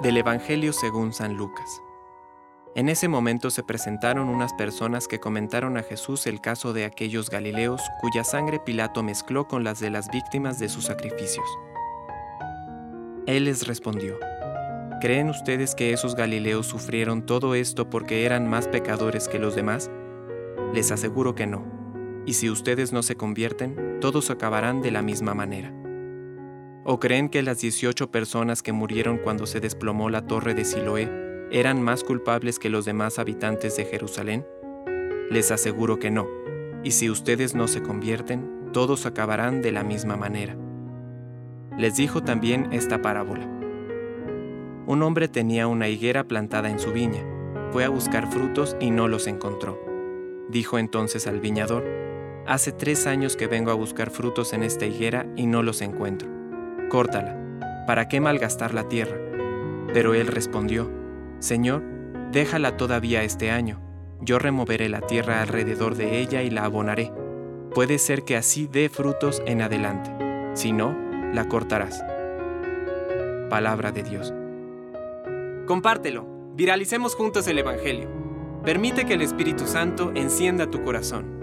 Del Evangelio según San Lucas. En ese momento se presentaron unas personas que comentaron a Jesús el caso de aquellos Galileos cuya sangre Pilato mezcló con las de las víctimas de sus sacrificios. Él les respondió, ¿creen ustedes que esos Galileos sufrieron todo esto porque eran más pecadores que los demás? Les aseguro que no, y si ustedes no se convierten, todos acabarán de la misma manera. ¿O creen que las 18 personas que murieron cuando se desplomó la torre de Siloé eran más culpables que los demás habitantes de Jerusalén? Les aseguro que no, y si ustedes no se convierten, todos acabarán de la misma manera. Les dijo también esta parábola. Un hombre tenía una higuera plantada en su viña, fue a buscar frutos y no los encontró. Dijo entonces al viñador, Hace tres años que vengo a buscar frutos en esta higuera y no los encuentro córtala, ¿para qué malgastar la tierra? Pero él respondió, Señor, déjala todavía este año, yo removeré la tierra alrededor de ella y la abonaré. Puede ser que así dé frutos en adelante, si no, la cortarás. Palabra de Dios. Compártelo, viralicemos juntos el Evangelio. Permite que el Espíritu Santo encienda tu corazón.